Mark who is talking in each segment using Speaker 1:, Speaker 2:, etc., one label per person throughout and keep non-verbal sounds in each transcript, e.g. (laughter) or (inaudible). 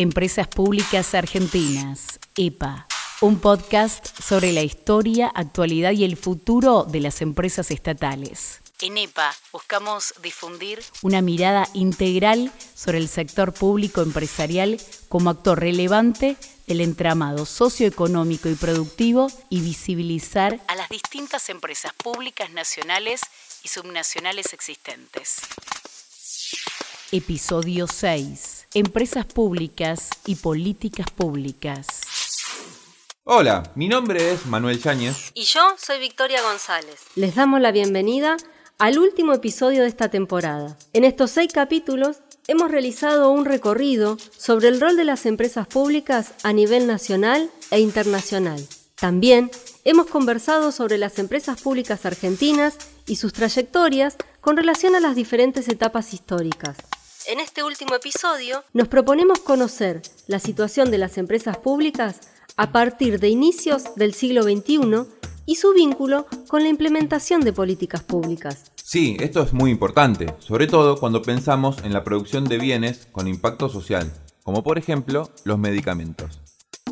Speaker 1: Empresas Públicas Argentinas, EPA, un podcast sobre la historia, actualidad y el futuro de las empresas estatales. En EPA buscamos difundir una mirada integral sobre el sector público empresarial como actor relevante del entramado socioeconómico y productivo y visibilizar a las distintas empresas públicas nacionales y subnacionales existentes. Episodio 6. Empresas públicas y políticas públicas.
Speaker 2: Hola, mi nombre es Manuel Yáñez.
Speaker 3: Y yo soy Victoria González. Les damos la bienvenida al último episodio de esta temporada. En estos seis capítulos hemos realizado un recorrido sobre el rol de las empresas públicas a nivel nacional e internacional. También hemos conversado sobre las empresas públicas argentinas y sus trayectorias con relación a las diferentes etapas históricas. En este último episodio nos proponemos conocer la situación de las empresas públicas a partir de inicios del siglo XXI y su vínculo con la implementación de políticas públicas.
Speaker 2: Sí, esto es muy importante, sobre todo cuando pensamos en la producción de bienes con impacto social, como por ejemplo los medicamentos.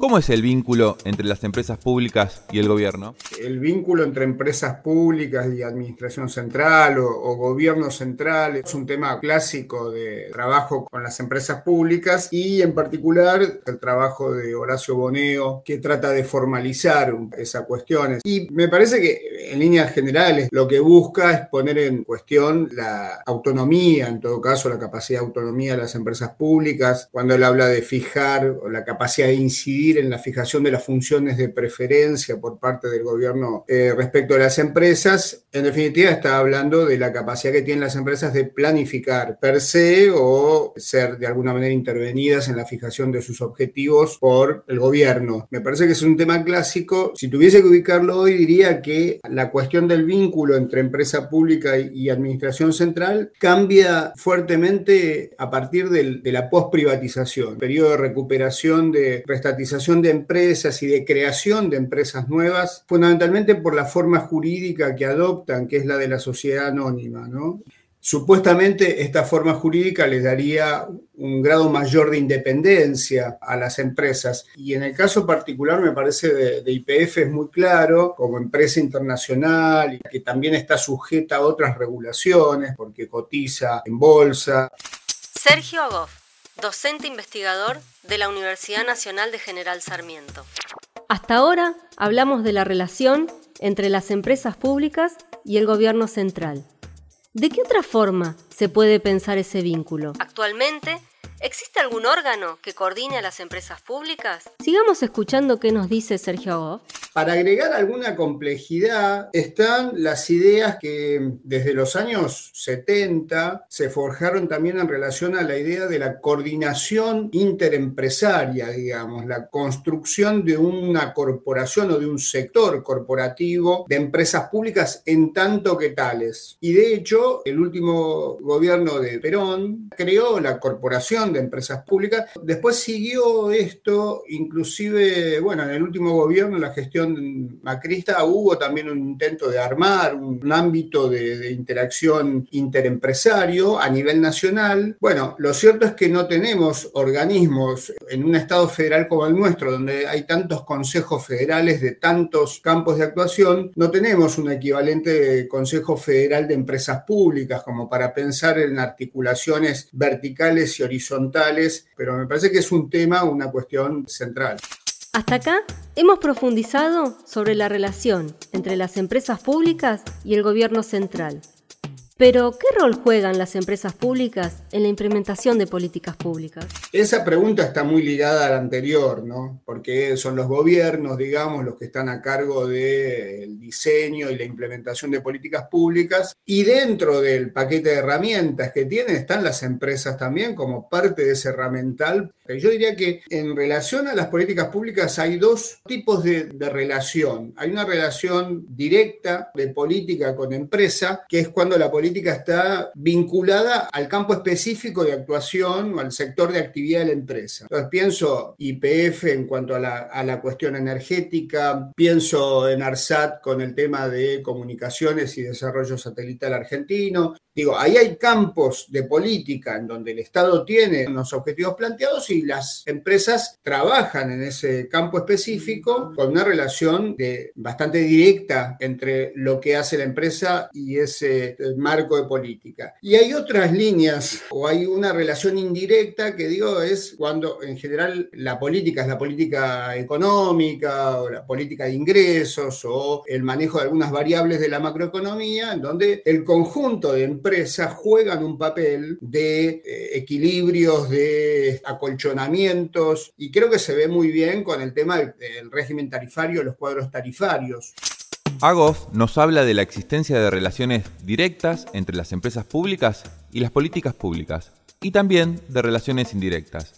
Speaker 2: ¿Cómo es el vínculo entre las empresas públicas y el gobierno?
Speaker 4: El vínculo entre empresas públicas y administración central o, gobierno central es un tema clásico de trabajo con las empresas públicas y en particular el trabajo de Horacio Boneo que trata de formalizar esas cuestiones. Y me parece que en líneas generales lo que busca es poner en cuestión la autonomía, en todo caso la capacidad de autonomía de las empresas públicas, cuando él habla de fijar o la capacidad de incidir en la fijación de las funciones de preferencia por parte del gobierno eh, respecto a las empresas, en definitiva está hablando de la capacidad que tienen las empresas de planificar per se o ser de alguna manera intervenidas en la fijación de sus objetivos por el gobierno. Me parece que es un tema clásico. Si tuviese que ubicarlo hoy, diría que la cuestión del vínculo entre empresa pública y administración central cambia fuertemente a partir de la post-privatización, periodo de recuperación de prestatización de empresas y de creación de empresas nuevas, fundamentalmente por la forma jurídica que adoptan, que es la de la sociedad anónima. ¿no? Supuestamente esta forma jurídica les daría un grado mayor de independencia a las empresas. Y en el caso particular me parece de, IPF es muy claro, como empresa internacional, que también está sujeta a otras regulaciones porque cotiza en bolsa.
Speaker 3: Sergio Agoff docente investigador de la Universidad Nacional de General Sarmiento. Hasta ahora hablamos de la relación entre las empresas públicas y el gobierno central. ¿De qué otra forma se puede pensar ese vínculo? Actualmente, ¿existe algún órgano que coordine a las empresas públicas? Sigamos escuchando qué nos dice Sergio Agoff.
Speaker 4: Para agregar alguna complejidad están las ideas que desde los años 70 se forjaron también en relación a la idea de la coordinación interempresaria, digamos, la construcción de una corporación o de un sector corporativo de empresas públicas en tanto que tales. Y de hecho, el último gobierno de Perón creó la corporación de empresas públicas. Después siguió esto, inclusive, bueno, en el último gobierno, la gestión macrista hubo también un intento de armar un ámbito de, interacción interempresario a nivel nacional. Bueno, lo cierto es que no tenemos organismos en un Estado federal como el nuestro, donde hay tantos consejos federales de tantos campos de actuación, no tenemos un equivalente Consejo Federal de Empresas Públicas como para pensar en articulaciones verticales y horizontales, pero me parece que es un tema, una cuestión central.
Speaker 3: Hasta acá hemos profundizado sobre la relación entre las empresas públicas y el gobierno central. Pero, ¿qué rol juegan las empresas públicas en la implementación de políticas públicas?
Speaker 4: Esa pregunta está muy ligada a la anterior, ¿no? Porque son los gobiernos, digamos, los que están a cargo del diseño y la implementación de políticas públicas. Y dentro del paquete de herramientas que tienen están las empresas también como parte de ese herramental. Yo diría que en relación a las políticas públicas hay dos tipos de, relación. Hay una relación directa de política con empresa, que es cuando la política política está vinculada al campo específico de actuación o al sector de actividad de la empresa. Entonces pienso IPF en cuanto a la, a la cuestión energética, pienso en ARSAT con el tema de comunicaciones y desarrollo satelital argentino, Digo, ahí hay campos de política en donde el Estado tiene unos objetivos planteados y las empresas trabajan en ese campo específico con una relación de, bastante directa entre lo que hace la empresa y ese marco de política. Y hay otras líneas o hay una relación indirecta que digo es cuando en general la política es la política económica o la política de ingresos o el manejo de algunas variables de la macroeconomía, en donde el conjunto de empresas juegan un papel de eh, equilibrios, de y creo que se ve muy bien con el tema del, régimen tarifario, los cuadros tarifarios.
Speaker 2: Agof nos habla de la existencia de relaciones directas entre las empresas públicas y las políticas públicas, y también de relaciones indirectas.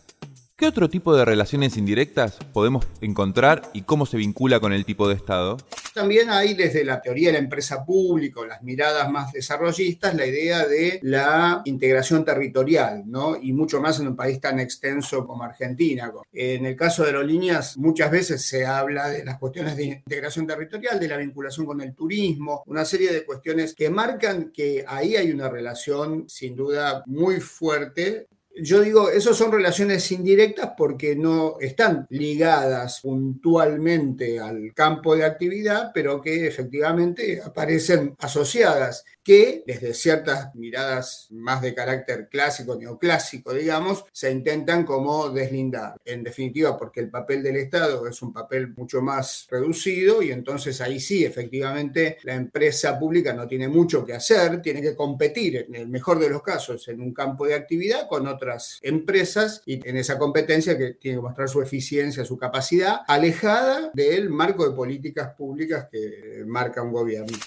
Speaker 2: ¿Qué otro tipo de relaciones indirectas podemos encontrar y cómo se vincula con el tipo de Estado?
Speaker 4: También hay desde la teoría de la empresa pública las miradas más desarrollistas la idea de la integración territorial, ¿no? Y mucho más en un país tan extenso como Argentina. En el caso de aerolíneas, muchas veces se habla de las cuestiones de integración territorial, de la vinculación con el turismo, una serie de cuestiones que marcan que ahí hay una relación sin duda muy fuerte yo digo, esas son relaciones indirectas porque no están ligadas puntualmente al campo de actividad, pero que efectivamente aparecen asociadas que desde ciertas miradas más de carácter clásico, neoclásico, digamos, se intentan como deslindar. En definitiva, porque el papel del Estado es un papel mucho más reducido y entonces ahí sí, efectivamente, la empresa pública no tiene mucho que hacer, tiene que competir, en el mejor de los casos, en un campo de actividad con otras empresas y en esa competencia que tiene que mostrar su eficiencia, su capacidad, alejada del marco de políticas públicas que marca un gobierno.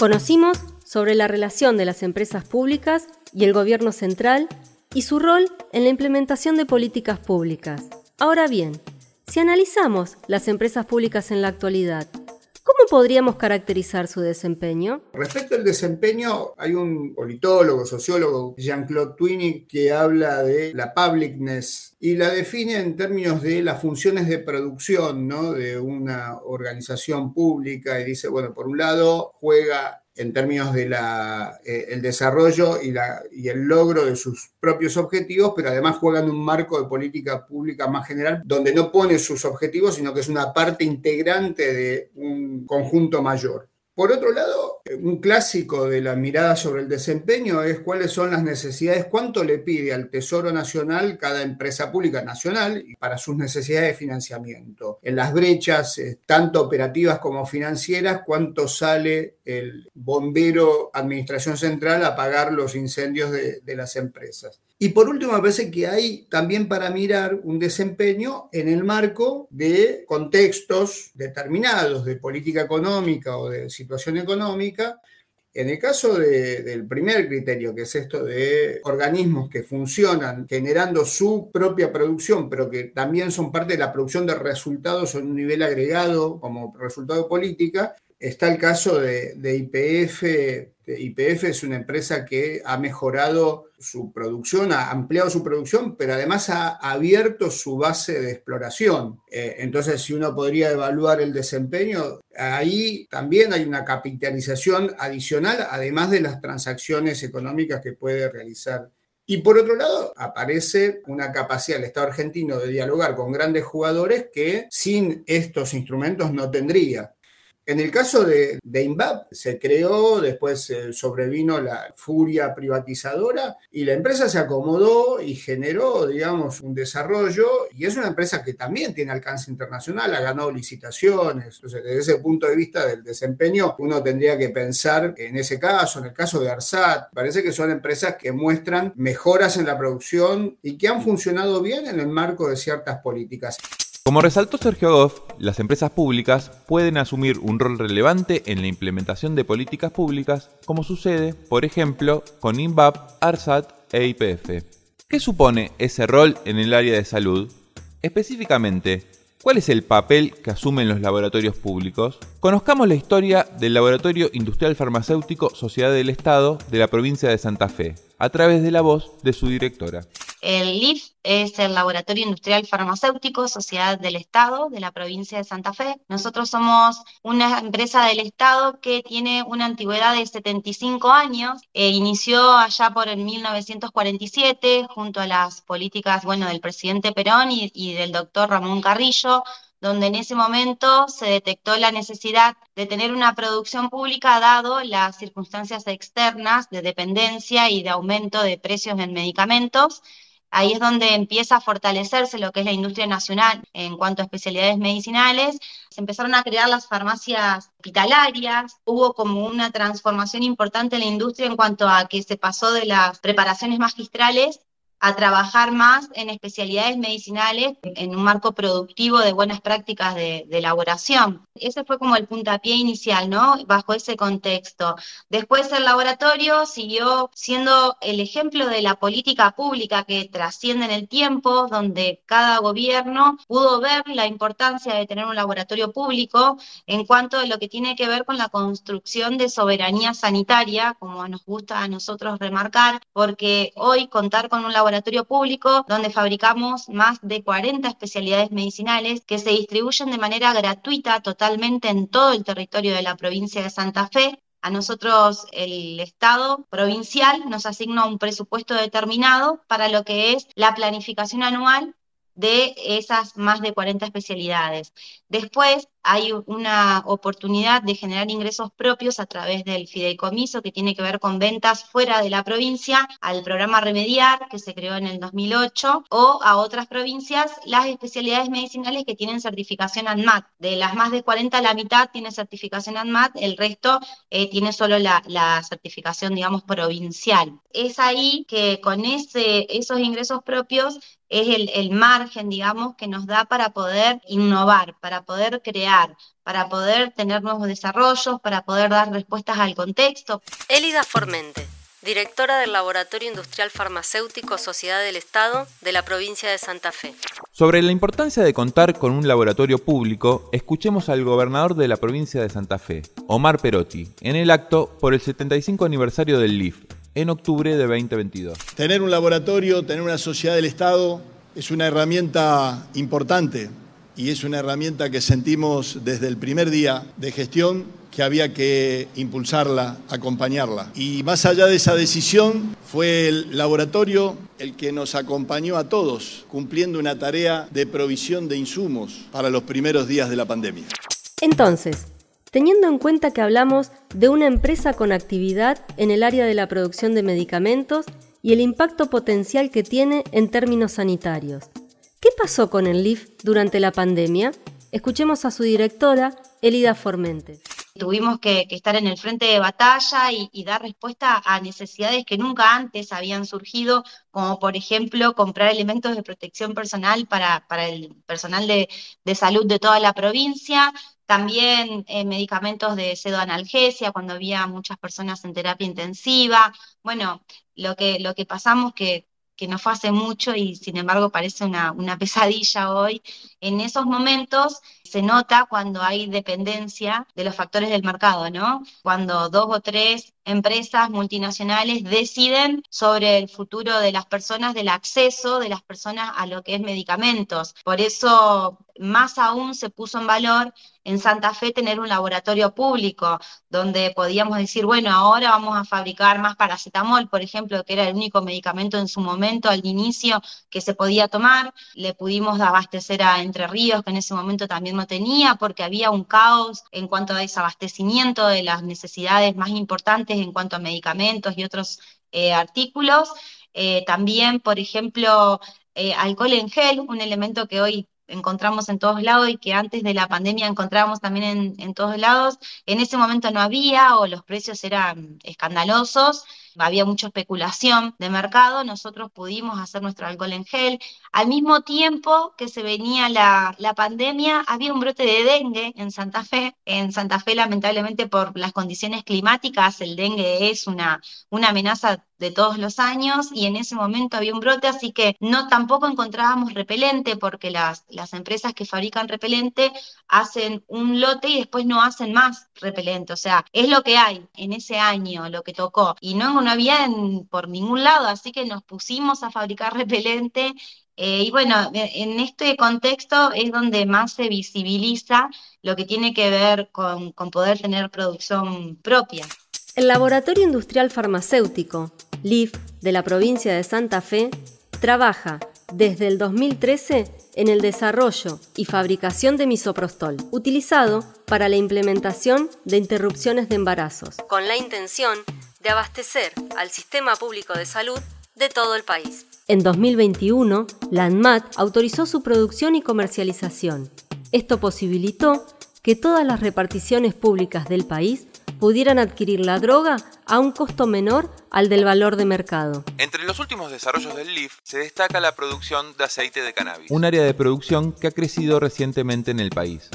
Speaker 3: Conocimos sobre la relación de las empresas públicas y el gobierno central y su rol en la implementación de políticas públicas. Ahora bien, si analizamos las empresas públicas en la actualidad, ¿Cómo podríamos caracterizar su desempeño?
Speaker 4: Respecto al desempeño, hay un politólogo, sociólogo, Jean-Claude Twinning, que habla de la publicness y la define en términos de las funciones de producción ¿no? de una organización pública y dice, bueno, por un lado juega en términos del de eh, desarrollo y, la, y, el logro de sus propios objetivos, pero además juega en un marco de política pública más general, donde no pone sus objetivos, sino que es una parte integrante de un conjunto mayor. Por otro lado, un clásico de la mirada sobre el desempeño es cuáles son las necesidades, cuánto le pide al Tesoro Nacional cada empresa pública nacional para sus necesidades de financiamiento. En las brechas, eh, tanto operativas como financieras, cuánto sale el bombero Administración Central a pagar los incendios de, de las empresas. Y por último, me parece que hay también para mirar un desempeño en el marco de contextos determinados de política económica o de situación económica. En el caso del primer criterio, que es esto de organismos que funcionan generando su propia producción, pero que también son parte de la producción de resultados en un nivel agregado como resultado de política, está el caso de, IPF YPF es una empresa que ha mejorado su producción, ha ampliado su producción, pero además ha abierto su base de exploración. Eh, entonces, si uno podría evaluar el desempeño, ahí también hay una capitalización adicional, además de las transacciones económicas que puede realizar. Y por otro lado, aparece una capacidad del Estado argentino de dialogar con grandes jugadores que sin estos instrumentos no tendría. En el caso de, de INVAP, se creó, después eh, sobrevino la furia privatizadora y la empresa se acomodó y generó, digamos, un desarrollo y es una empresa que también tiene alcance internacional, ha ganado licitaciones. Entonces, desde ese punto de vista del desempeño, uno tendría que pensar en ese caso, en el caso de ARSAT, parece que son empresas que muestran mejoras en la producción y que han funcionado bien en el marco de ciertas políticas.
Speaker 2: Como resaltó Sergio Goff, las empresas públicas pueden asumir un rol relevante en la implementación de políticas públicas, como sucede, por ejemplo, con INVAP, ARSAT e IPF. ¿Qué supone ese rol en el área de salud? Específicamente, ¿cuál es el papel que asumen los laboratorios públicos? Conozcamos la historia del Laboratorio Industrial Farmacéutico Sociedad del Estado de la provincia de Santa Fe, a través de la voz de su directora.
Speaker 5: El LIF es el Laboratorio Industrial Farmacéutico, Sociedad del Estado de la provincia de Santa Fe. Nosotros somos una empresa del Estado que tiene una antigüedad de 75 años. E inició allá por el 1947 junto a las políticas bueno, del presidente Perón y, y del doctor Ramón Carrillo donde en ese momento se detectó la necesidad de tener una producción pública dado las circunstancias externas de dependencia y de aumento de precios en medicamentos. Ahí es donde empieza a fortalecerse lo que es la industria nacional en cuanto a especialidades medicinales. Se empezaron a crear las farmacias hospitalarias, hubo como una transformación importante en la industria en cuanto a que se pasó de las preparaciones magistrales a trabajar más en especialidades medicinales en un marco productivo de buenas prácticas de, elaboración. Ese fue como el puntapié inicial, ¿no? Bajo ese contexto. Después el laboratorio siguió siendo el ejemplo de la política pública que trasciende en el tiempo, donde cada gobierno pudo ver la importancia de tener un laboratorio público en cuanto a lo que tiene que ver con la construcción de soberanía sanitaria, como nos gusta a nosotros remarcar, porque hoy contar con un laboratorio laboratorio público donde fabricamos más de 40 especialidades medicinales que se distribuyen de manera gratuita totalmente en todo el territorio de la provincia de Santa Fe. A nosotros el Estado provincial nos asigna un presupuesto determinado para lo que es la planificación anual de esas más de 40 especialidades. Después hay una oportunidad de generar ingresos propios a través del fideicomiso que tiene que ver con ventas fuera de la provincia, al programa Remediar que se creó en el 2008, o a otras provincias las especialidades medicinales que tienen certificación ANMAT. De las más de 40, la mitad tiene certificación ANMAT, el resto eh, tiene solo la, la, certificación, digamos, provincial. Es ahí que con ese, esos ingresos propios es el, el margen, digamos, que nos da para poder innovar, para poder crear, para poder tener nuevos desarrollos, para poder dar respuestas al contexto.
Speaker 3: Elida Formente, directora del Laboratorio Industrial Farmacéutico Sociedad del Estado de la provincia de Santa Fe.
Speaker 2: Sobre la importancia de contar con un laboratorio público, escuchemos al gobernador de la provincia de Santa Fe, Omar Perotti, en el acto por el 75 aniversario del LIF, en octubre de 2022.
Speaker 6: Tener un laboratorio, tener una sociedad del Estado es una herramienta importante y es una herramienta que sentimos desde el primer día de gestión que había que impulsarla, acompañarla. Y más allá de esa decisión, fue el laboratorio el que nos acompañó a todos, cumpliendo una tarea de provisión de insumos para los primeros días de la pandemia.
Speaker 3: Entonces, teniendo en cuenta que hablamos de una empresa con actividad en el área de la producción de medicamentos y el impacto potencial que tiene en términos sanitarios. ¿Qué pasó con el LIF durante la pandemia? Escuchemos a su directora, Elida Formente.
Speaker 5: Tuvimos que, estar en el frente de batalla y, dar respuesta a necesidades que nunca antes habían surgido, como por ejemplo comprar elementos de protección personal para, el personal de, salud de toda la provincia, también eh, medicamentos de pseudoanalgesia cuando había muchas personas en terapia intensiva. Bueno, lo que, lo que pasamos que, que no fue hace mucho y sin embargo parece una, una pesadilla hoy, en esos momentos se nota cuando hay dependencia de los factores del mercado, ¿no? Cuando dos o tres empresas multinacionales deciden sobre el futuro de las personas, del acceso de las personas a lo que es medicamentos. Por eso, más aún se puso en valor en Santa Fe tener un laboratorio público donde podíamos decir, bueno, ahora vamos a fabricar más paracetamol, por ejemplo, que era el único medicamento en su momento, al inicio, que se podía tomar. Le pudimos abastecer a Entre Ríos, que en ese momento también no tenía, porque había un caos en cuanto a desabastecimiento de las necesidades más importantes en cuanto a medicamentos y otros eh, artículos. Eh, también, por ejemplo, eh, alcohol en gel, un elemento que hoy encontramos en todos lados y que antes de la pandemia encontrábamos también en, en todos lados, en ese momento no había o los precios eran escandalosos había mucha especulación de mercado, nosotros pudimos hacer nuestro alcohol en gel. Al mismo tiempo que se venía la, la, pandemia, había un brote de dengue en Santa Fe. En Santa Fe, lamentablemente, por las condiciones climáticas, el dengue es una, una amenaza de todos los años y en ese momento había un brote, así que no tampoco encontrábamos repelente porque las, las empresas que fabrican repelente hacen un lote y después no hacen más repelente, o sea, es lo que hay en ese año, lo que tocó, y no no había por ningún lado, así que nos pusimos a fabricar (laughs) repelente eh, y bueno, en este contexto es donde más se visibiliza lo que tiene que ver con, con poder tener producción propia.
Speaker 3: El Laboratorio Industrial Farmacéutico, LIF, de la provincia de Santa Fe, trabaja desde el 2013 en el desarrollo y fabricación de misoprostol, utilizado para la implementación de interrupciones de embarazos, con la intención de abastecer al sistema público de salud de todo el país. En 2021, la ANMAT autorizó su producción y comercialización. Esto posibilitó que todas las reparticiones públicas del país pudieran adquirir la droga a un costo menor al del valor de mercado.
Speaker 2: Entre los últimos desarrollos del LIF se destaca la producción de aceite de cannabis, un área de producción que ha crecido recientemente en el país.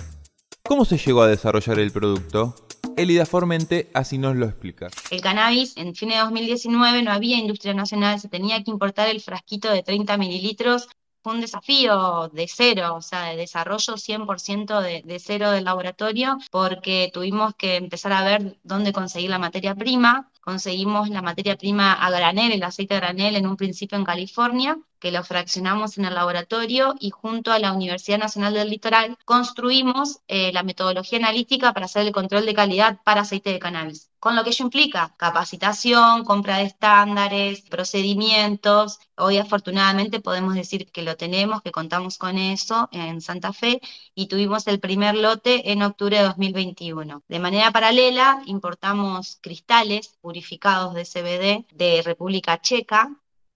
Speaker 2: ¿Cómo se llegó a desarrollar el producto? Elida Formente así nos lo explica.
Speaker 5: El cannabis en fin de 2019 no había industria nacional, se tenía que importar el frasquito de 30 mililitros. Fue un desafío de cero, o sea, de desarrollo 100% de, cero del laboratorio, porque tuvimos que empezar a ver dónde conseguir la materia prima. Conseguimos la materia prima a granel, el aceite a granel, en un principio en California, que lo fraccionamos en el laboratorio y junto a la Universidad Nacional del Litoral construimos eh, la metodología analítica para hacer el control de calidad para aceite de cannabis. Con lo que ello implica capacitación, compra de estándares, procedimientos. Hoy afortunadamente podemos decir que lo tenemos, que contamos con eso en Santa Fe y tuvimos el primer lote en octubre de 2021. De manera paralela importamos cristales purificados de CBD de República Checa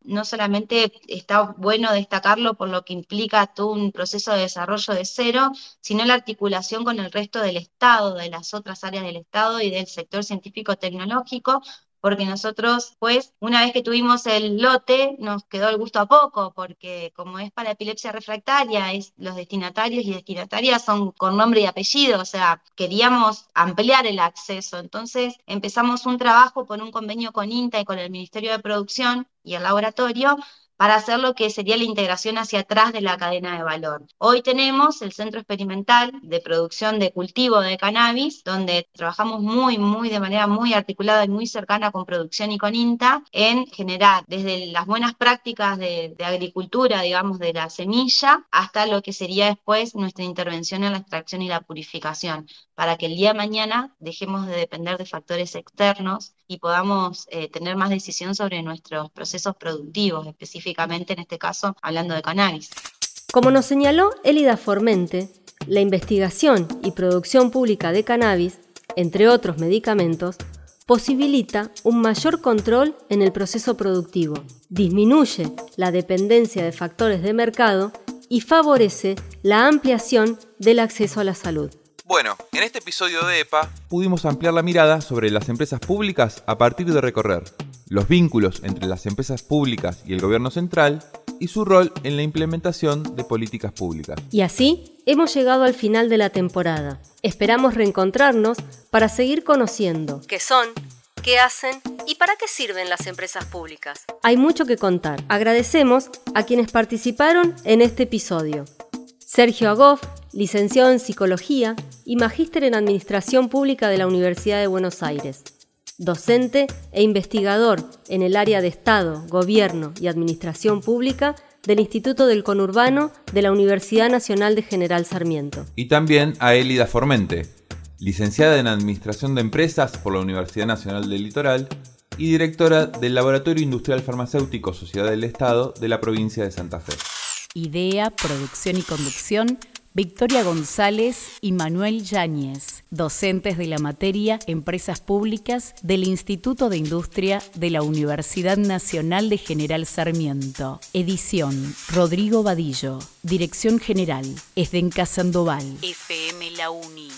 Speaker 5: no solamente está bueno destacarlo por lo que implica todo un proceso de desarrollo de cero, sino la articulación con el resto del Estado, de las otras áreas del Estado y del sector científico-tecnológico, porque nosotros, pues, una vez que tuvimos el lote, nos quedó el gusto a poco, porque como es para epilepsia refractaria, es, los destinatarios y destinatarias son con nombre y apellido, o sea, queríamos ampliar el acceso. Entonces empezamos un trabajo por un convenio con INTA y con el Ministerio de Producción y el laboratorio para hacer lo que sería la integración hacia atrás de la cadena de valor. Hoy tenemos el Centro Experimental de Producción de Cultivo de Cannabis, donde trabajamos muy, muy de manera muy articulada y muy cercana con producción y con INTA en generar desde las buenas prácticas de, agricultura, digamos, de la semilla, hasta lo que sería después nuestra intervención en la extracción y la purificación, para que el día de mañana dejemos de depender de factores externos y podamos eh, tener más decisión sobre nuestros procesos productivos específicos en este caso hablando de cannabis.
Speaker 3: Como nos señaló Elida Formente, la investigación y producción pública de cannabis, entre otros medicamentos, posibilita un mayor control en el proceso productivo, disminuye la dependencia de factores de mercado y favorece la ampliación del acceso a la salud.
Speaker 2: Bueno, en este episodio de EPA pudimos ampliar la mirada sobre las empresas públicas a partir de recorrer los vínculos entre las empresas públicas y el gobierno central y su rol en la implementación de políticas públicas.
Speaker 3: Y así hemos llegado al final de la temporada. Esperamos reencontrarnos para seguir conociendo qué son, qué hacen y para qué sirven las empresas públicas. Hay mucho que contar. Agradecemos a quienes participaron en este episodio. Sergio Agoff, licenciado en Psicología y magíster en Administración Pública de la Universidad de Buenos Aires docente e investigador en el área de Estado, Gobierno y Administración Pública del Instituto del Conurbano de la Universidad Nacional de General Sarmiento.
Speaker 2: Y también a Elida Formente, licenciada en Administración de Empresas por la Universidad Nacional del Litoral y directora del Laboratorio Industrial Farmacéutico Sociedad del Estado de la provincia de Santa Fe.
Speaker 1: Idea, producción y conducción Victoria González y Manuel Yáñez, docentes de la materia Empresas Públicas del Instituto de Industria de la Universidad Nacional de General Sarmiento. Edición Rodrigo Vadillo. Dirección General Esdenca Sandoval. FM La Uni.